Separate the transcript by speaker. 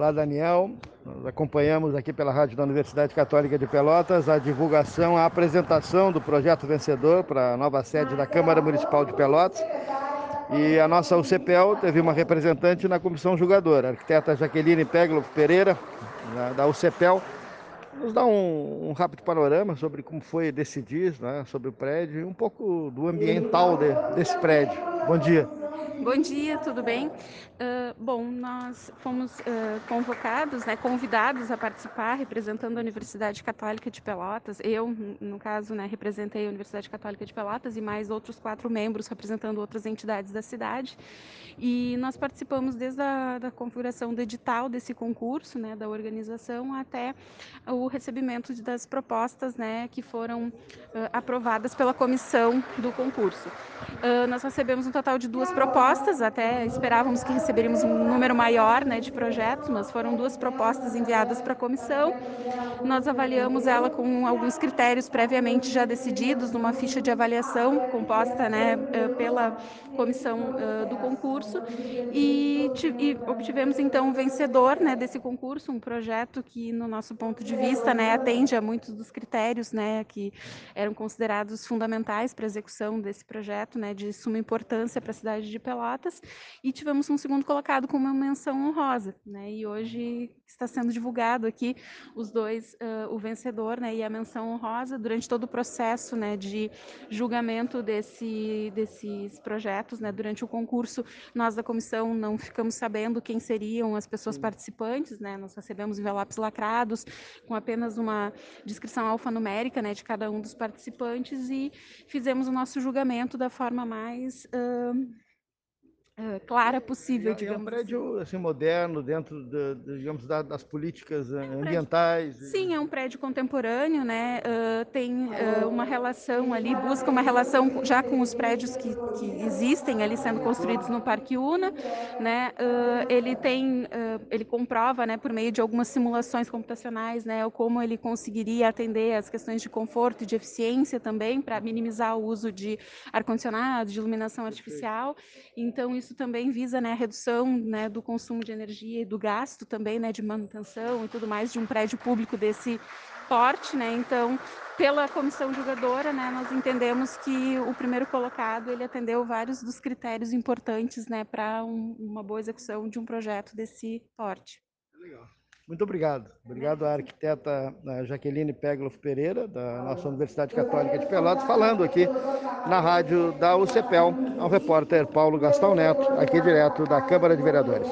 Speaker 1: Olá, Daniel. Nós acompanhamos aqui pela Rádio da Universidade Católica de Pelotas a divulgação, a apresentação do projeto vencedor para a nova sede da Câmara Municipal de Pelotas. E a nossa UCPEL teve uma representante na comissão julgadora, a arquiteta Jaqueline Pegloff Pereira, da UCPEL, nos dá um, um, rápido panorama sobre como foi decidir né, sobre o prédio e um pouco do ambiental de, desse prédio. Bom dia.
Speaker 2: Bom dia, tudo bem? Uh, bom, nós fomos uh, convocados, né, convidados a participar, representando a Universidade Católica de Pelotas. Eu, no caso, né, representei a Universidade Católica de Pelotas e mais outros quatro membros representando outras entidades da cidade. E nós participamos desde a da configuração do edital desse concurso, né, da organização, até o recebimento das propostas né, que foram uh, aprovadas pela comissão do concurso. nós recebemos um total de duas propostas, até esperávamos que receberíamos um número maior né, de projetos, mas foram duas propostas enviadas para a comissão. Nós avaliamos ela com alguns critérios previamente já decididos, numa ficha de avaliação composta né, eh, pela comissão uh, do concurso e, e, obtivemos então o vencedor né, desse concurso, um projeto que no nosso ponto de vista né, atende a muitos dos critérios né, que eram considerados fundamentais para a execução desse projeto, né, de suma importância para a cidade de Pelotas e tivemos um segundo colocado com uma menção honrosa, né? E hoje está sendo divulgado aqui os dois, uh, o vencedor, né, e a menção honrosa durante todo o processo, né, de julgamento desse, desses projetos, né, durante o concurso, nós da comissão não ficamos sabendo quem seriam as pessoas participantes, né? Nós recebemos envelopes lacrados com apenas uma descrição alfanumérica, né, de cada um dos participantes e fizemos o nosso julgamento da forma mais uh, clara possível, digamos.
Speaker 1: É um prédio assim. assim moderno dentro, de, de, digamos, das políticas é um ambientais.
Speaker 2: Prédio, sim, é um prédio contemporâneo, né? Uh, tem uh, uma relação ali, busca uma relação já com os prédios que, que existem ali sendo construídos no Parque Una, né? ele tem, ele comprova, né, por meio de algumas simulações computacionais, né, como ele conseguiria atender as questões de conforto e de eficiência também para minimizar o uso de ar condicionado, de iluminação artificial. Então isso isso também visa né, a redução né, do consumo de energia e do gasto também né, de manutenção e tudo mais de um prédio público desse porte. Né? Então, pela comissão julgadora, né, nós entendemos que o primeiro colocado ele atendeu vários dos critérios importantes né, para um, uma boa execução de um projeto desse porte.
Speaker 1: Legal. Muito obrigado. Obrigado à arquiteta Jaqueline Pegloff Pereira, da nossa Universidade Católica de Pelotas, falando aqui na rádio da UCPEL, ao repórter Paulo Gastão Neto, aqui direto da Câmara de Vereadores.